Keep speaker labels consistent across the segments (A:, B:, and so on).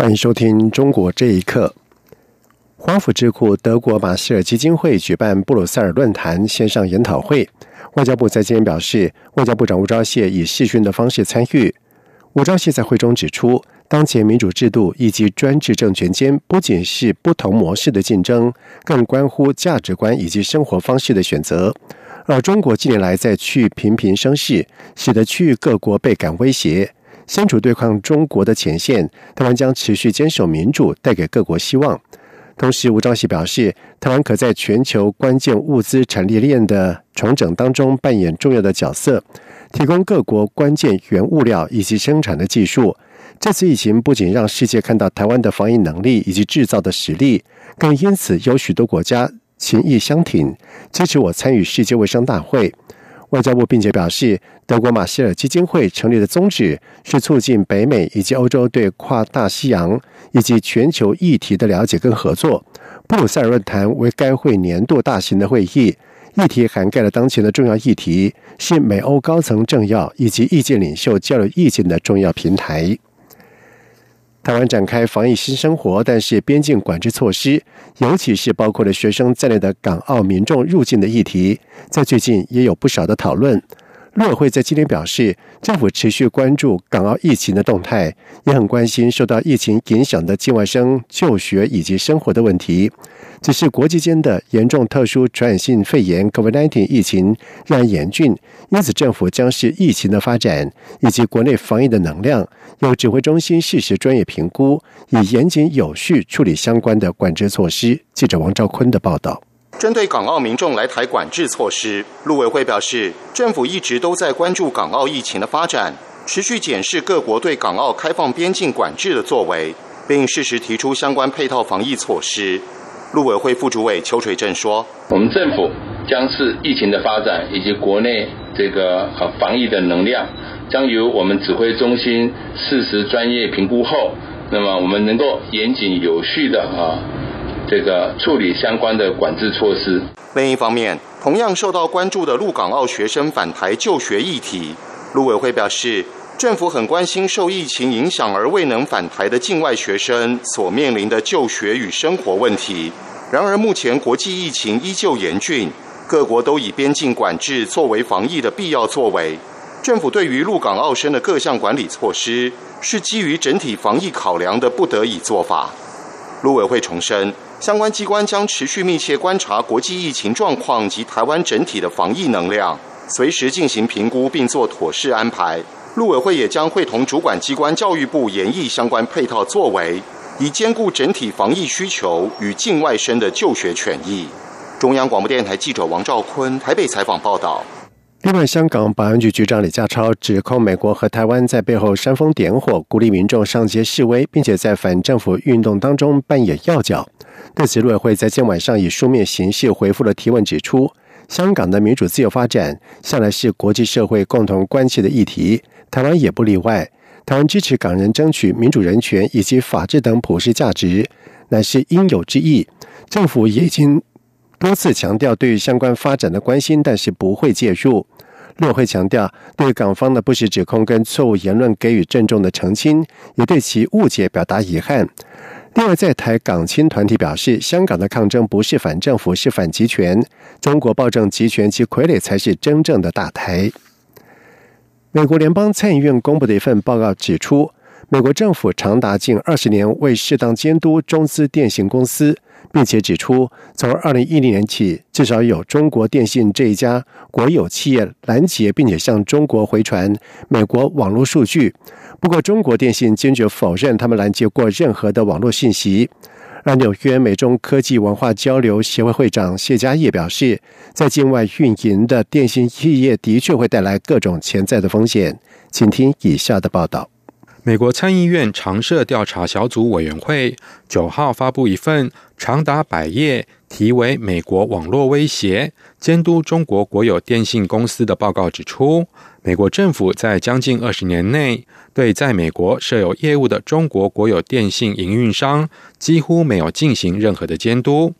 A: 欢迎收听《中国这一刻》。华府智库德国马歇尔基金会举办布鲁塞尔论坛线上研讨会，外交部在今天表示，外交部长吴钊燮以视讯的方式参与。吴钊燮在会中指出，当前民主制度以及专制政权间不仅是不同模式的竞争，更关乎价值观以及生活方式的选择。而中国近年来在区域频频生事，使得区域各国倍感威胁。身处对抗中国的前线，台湾将持续坚守民主，带给各国希望。同时，吴钊燮表示，台湾可在全球关键物资产业链的重整当中扮演重要的角色，提供各国关键原物料以及生产的技术。这次疫情不仅让世界看到台湾的防疫能力以及制造的实力，更因此有许多国家情意相挺，支持我参与世界卫生大会。外交部并且表示，德国马歇尔基金会成立的宗旨是促进北美以及欧洲对跨大西洋以及全球议题的了解跟合作。布鲁塞尔论坛为该会年度大型的会议，议题涵盖了当前的重要议题，是美欧高层政要以及意见领袖交流意见的重要平台。台湾展开防疫新生活，但是边境管制措施，尤其是包括了学生在内的港澳民众入境的议题，在最近也有不少的讨论。陆委会在今天表示，政府持续关注港澳疫情的动态，也很关心受到疫情影响的境外生就学以及生活的问题。只是国际间的严重特殊传染性肺炎 （COVID-19） 疫情仍然严峻，因此政府将是疫情的发展以及国内防疫的能量，由指挥中心适时专业评估，以严谨有序处理相关的管制措施。记者王兆坤的报道。
B: 针对港澳民众来台管制措施，陆委会表示，政府一直都在关注港澳疫情的发展，持续检视各国对港澳开放边境管制的作为，并适时提出相关配套防疫措施。陆委会副主委邱垂正说：“
C: 我们政府将是疫情的发展以及国内这个呃防疫的能量，将由我们指挥中心适时专业评估后，那么我们能够严谨有序的啊。”这个处理相关的管制措施。
B: 另一方面，同样受到关注的陆港澳学生返台就学议题，陆委会表示，政府很关心受疫情影响而未能返台的境外学生所面临的就学与生活问题。然而，目前国际疫情依旧严峻，各国都以边境管制作为防疫的必要作为。政府对于陆港澳生的各项管理措施，是基于整体防疫考量的不得已做法。陆委会重申。相关机关将持续密切观察国际疫情状况及台湾整体的防疫能量，随时进行评估并做妥适安排。陆委会也将会同主管机关教育部研议相关配套作为，以兼顾整体防疫需求与境外生的就学权益。中央广播电台记者王兆坤台北采访报道。
A: 另外，香港保安局局长李家超指控美国和台湾在背后煽风点火，鼓励民众上街示威，并且在反政府运动当中扮演要角。对此，陆委会在今晚上以书面形式回复了提问，指出香港的民主自由发展向来是国际社会共同关切的议题，台湾也不例外。台湾支持港人争取民主、人权以及法治等普世价值，乃是应有之义。政府已经。多次强调对于相关发展的关心，但是不会介入。陆会强调对港方的不实指控跟错误言论给予郑重的澄清，也对其误解表达遗憾。另外，在台港青团体表示，香港的抗争不是反政府，是反集权。中国暴政集权及傀儡才是真正的大台。美国联邦参议院公布的一份报告指出，美国政府长达近二十年未适当监督中资电信公司。并且指出，从二零一零年起，至少有中国电信这一家国有企业拦截，并且向中国回传美国网络数据。不过，中国电信坚决否认他们拦截过任何的网络信息。而纽约美中科技文化交流协会会长谢家业表示，在境外运营的电信企业的确会带来各种潜在的风险。请听以下的报道。
D: 美国参议院常设调查小组委员会九号发布一份长达百页、题为《美国网络威胁：监督中国国有电信公司》的报告，指出，美国政府在将近二十年内对在美国设有业务的中国国有电信营运商几乎没有进行任何的监督。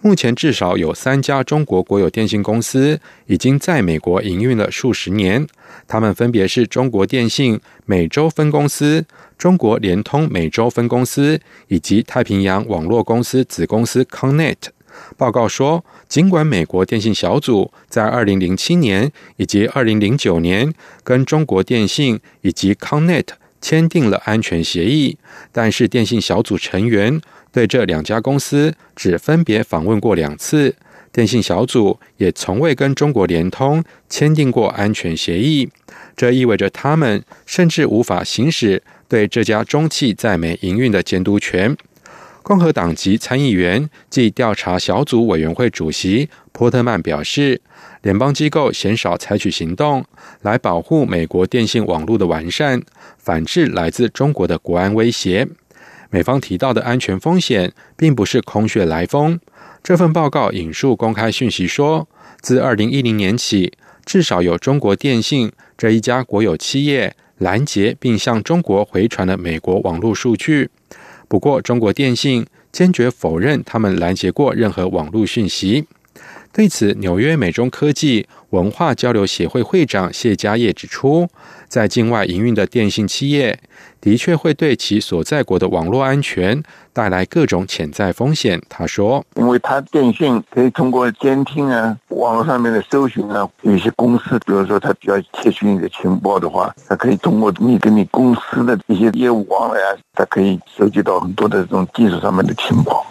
D: 目前至少有三家中国国有电信公司已经在美国营运了数十年，他们分别是中国电信美洲分公司、中国联通美洲分公司以及太平洋网络公司子公司 Connect。报告说，尽管美国电信小组在2007年以及2009年跟中国电信以及 Connet 签订了安全协议，但是电信小组成员。对这两家公司只分别访问过两次，电信小组也从未跟中国联通签订过安全协议。这意味着他们甚至无法行使对这家中企在美营运的监督权。共和党籍参议员暨调查小组委员会主席波特曼表示，联邦机构鲜少采取行动来保护美国电信网络的完善，反制来自中国的国安威胁。美方提到的安全风险并不是空穴来风。这份报告引述公开讯息说，自二零一零年起，至少有中国电信这一家国有企业拦截并向中国回传了美国网络数据。不过，中国电信坚决否认他们拦截过任何网络讯息。对此，纽约美中科技文化交流协会会长谢家业指出，在境外营运的电信企业。的确会对其所在国的网络安全带来各种潜在风险。他说：“
E: 因为他电信可以通过监听啊，网络上面的搜寻啊，有些公司，比如说他比较窃取你的情报的话，他可以通过你跟你公司的一些业务往来啊，它可以收集到很多的这种技术上面的情报。”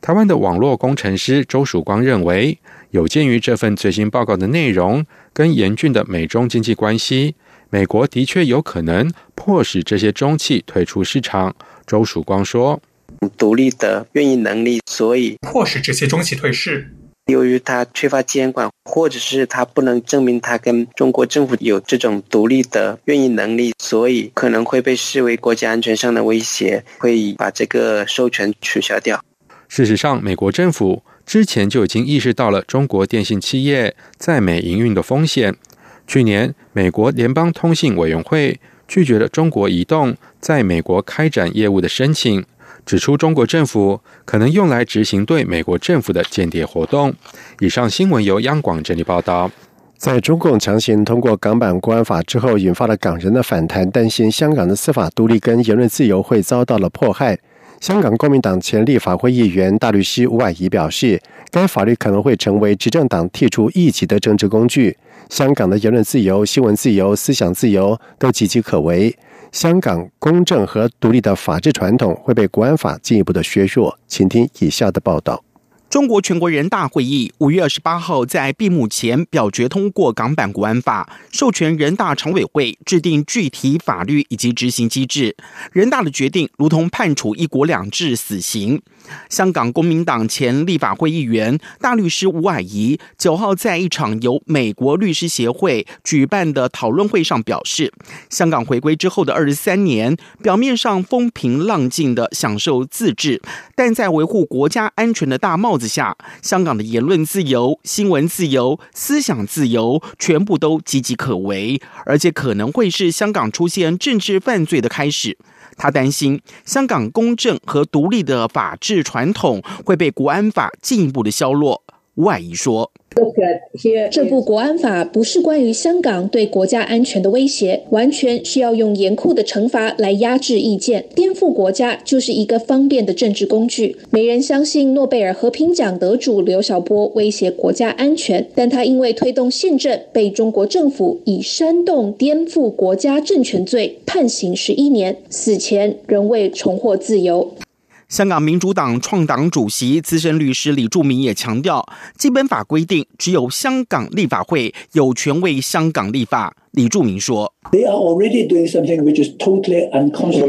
D: 台湾的网络工程师周曙光认为，有鉴于这份最新报告的内容跟严峻的美中经济关系。美国的确有可能迫使这些中企退出市场。周曙光说：“
F: 独立的运营能力，所以
G: 迫使这些中企退市。
F: 由于他缺乏监管，或者是他不能证明他跟中国政府有这种独立的运营能力，所以可能会被视为国家安全上的威胁，会把这个授权取消掉。
D: 事实上，美国政府之前就已经意识到了中国电信企业在美营运的风险。”去年，美国联邦通信委员会拒绝了中国移动在美国开展业务的申请，指出中国政府可能用来执行对美国政府的间谍活动。以上新闻由央广整理报道。
A: 在中共强行通过港版国安法之后，引发了港人的反弹，担心香港的司法独立跟言论自由会遭到了迫害。香港公民党前立法会议员大律师吴霭仪表示，该法律可能会成为执政党剔除异己的政治工具。香港的言论自由、新闻自由、思想自由都岌岌可危，香港公正和独立的法治传统会被国安法进一步的削弱。请听以下的报道。
H: 中国全国人大会议五月二十八号在闭幕前表决通过港版国安法，授权人大常委会制定具体法律以及执行机制。人大的决定如同判处一国两制死刑。香港公民党前立法会议员大律师吴霭仪九号在一场由美国律师协会举办的讨论会上表示，香港回归之后的二十三年，表面上风平浪静的享受自治，但在维护国家安全的大帽子下，香港的言论自由、新闻自由、思想自由全部都岌岌可危，而且可能会是香港出现政治犯罪的开始。他担心香港公正和独立的法治传统会被国安法进一步的削弱。吴霭仪说。
I: 这部国安法不是关于香港对国家安全的威胁，完全是要用严酷的惩罚来压制意见，颠覆国家就是一个方便的政治工具。没人相信诺贝尔和平奖得主刘晓波威胁国家安全，但他因为推动宪政，被中国政府以煽动颠覆国家政权罪判刑十一年，死前仍未重获自由。
H: 香港民主党创党主席、资深律师李柱铭也强调，基本法规定只有香港立法会有权为香港立法。李柱铭说：“
J: 我们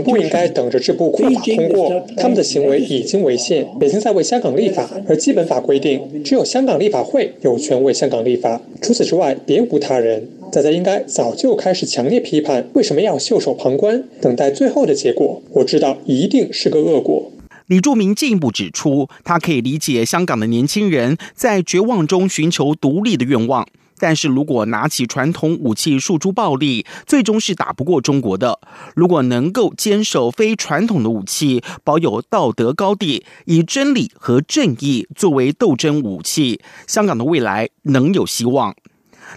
J: 不应该等着这部法通过，他们的行为已经违宪，北京在为香港立法，而基本法规定只有香港立法会有权为香港立法，除此之外别无他人。”大家应该早就开始强烈批判，为什么要袖手旁观，等待最后的结果？我知道一定是个恶果。
H: 李柱铭进一步指出，他可以理解香港的年轻人在绝望中寻求独立的愿望。但是如果拿起传统武器诉诸暴力，最终是打不过中国的。如果能够坚守非传统的武器，保有道德高地，以真理和正义作为斗争武器，香港的未来能有希望。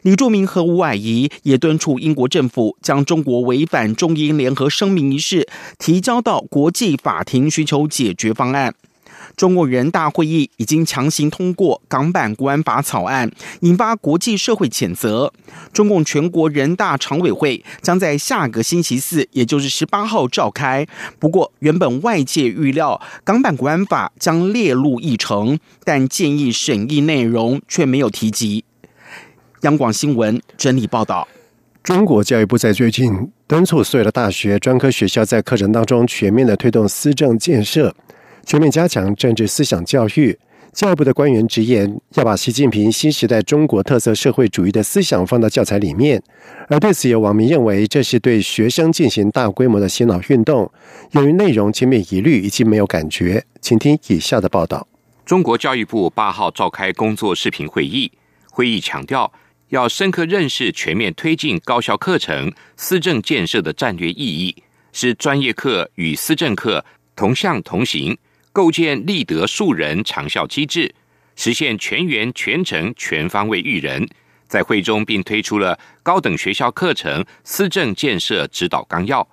H: 李柱铭和吴霭仪也敦促英国政府将中国违反中英联合声明一事提交到国际法庭，寻求解决方案。中国人大会议已经强行通过港版国安法草案，引发国际社会谴责。中共全国人大常委会将在下个星期四，也就是十八号召开。不过，原本外界预料港版国安法将列入议程，但建议审议内容却没有提及。央广新闻整理报道：
A: 中国教育部在最近敦促所有的大学专科学校在课程当中全面的推动思政建设。全面加强政治思想教育。教育部的官员直言，要把习近平新时代中国特色社会主义的思想放到教材里面。而对此，有网民认为这是对学生进行大规模的洗脑运动。由于内容千篇一律，已经没有感觉。请听以下的报道：
K: 中国教育部八号召开工作视频会议，会议强调要深刻认识全面推进高校课程思政建设的战略意义，是专业课与思政课同向同行。构建立德树人长效机制，实现全员全程全方位育人。在会中，并推出了高等学校课程思政建设指导纲要。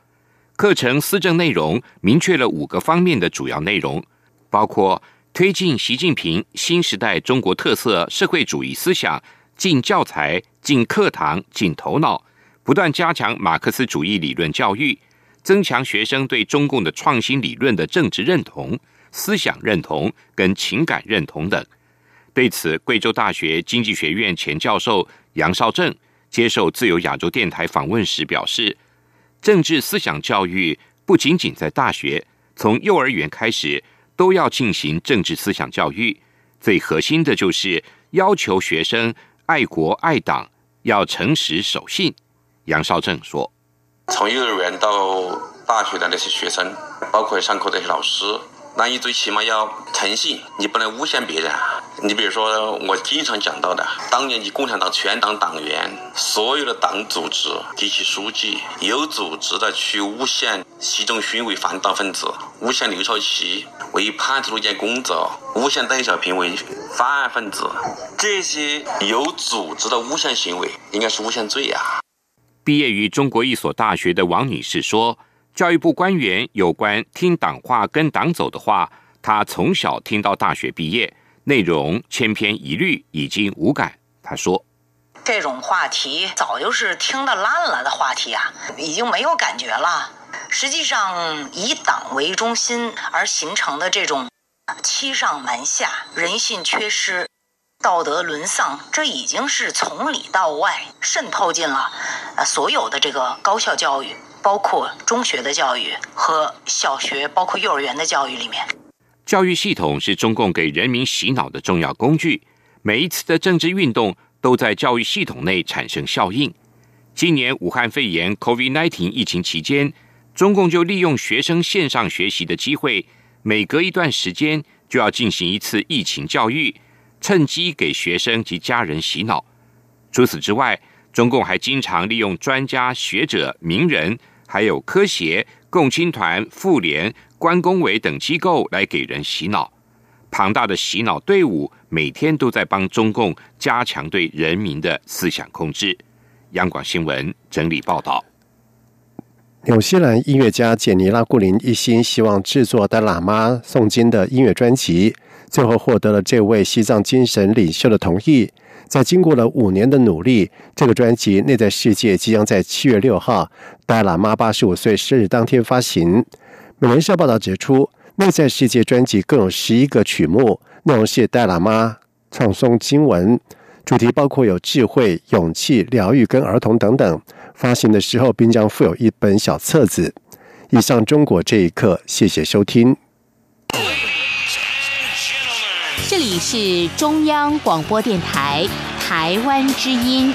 K: 课程思政内容明确了五个方面的主要内容，包括推进习近平新时代中国特色社会主义思想进教材、进课堂、进头脑，不断加强马克思主义理论教育，增强学生对中共的创新理论的政治认同。思想认同跟情感认同等。对此，贵州大学经济学院前教授杨绍正接受自由亚洲电台访问时表示：“政治思想教育不仅仅在大学，从幼儿园开始都要进行政治思想教育。最核心的就是要求学生爱国爱党，要诚实守信。”杨少正说：“
L: 从幼儿园到大学的那些学生，包括上课这些老师。”那你最起码要诚信，你不能诬陷别人。你比如说，我经常讲到的，当年你共产党全党党员，所有的党组织及其书记，有组织的去诬陷习仲勋为反党分子，诬陷刘少奇为叛徒路线工作，诬陷邓小平为犯案分子，这些有组织的诬陷行为，应该是诬陷罪啊。
K: 毕业于中国一所大学的王女士说。教育部官员有关听党话跟党走的话，他从小听到大学毕业，内容千篇一律，已经无感。他说：“
M: 这种话题早就是听得烂了的话题啊，已经没有感觉了。实际上，以党为中心而形成的这种欺上瞒下、人性缺失、道德沦丧，这已经是从里到外渗透进了呃所有的这个高校教育。”包括中学的教育和小学，包括幼儿园的教育里面，
K: 教育系统是中共给人民洗脑的重要工具。每一次的政治运动都在教育系统内产生效应。今年武汉肺炎 （COVID-19） 疫情期间，中共就利用学生线上学习的机会，每隔一段时间就要进行一次疫情教育，趁机给学生及家人洗脑。除此之外，中共还经常利用专家学者、名人。还有科协、共青团、妇联、关工委等机构来给人洗脑，庞大的洗脑队伍每天都在帮中共加强对人民的思想控制。央广新闻整理报道：
A: 纽西兰音乐家简尼拉顾林一心希望制作的喇嘛诵经的音乐专辑，最后获得了这位西藏精神领袖的同意。在经过了五年的努力，这个专辑《内在世界》即将在七月六号，戴喇嘛八十五岁生日当天发行。美联社报道指出，《内在世界》专辑共有十一个曲目，内容是戴喇嘛唱诵经文，主题包括有智慧、勇气、疗愈跟儿童等等。发行的时候，并将附有一本小册子。以上，中国这一刻，谢谢收听。
N: 这里是中央广播电台台湾之音。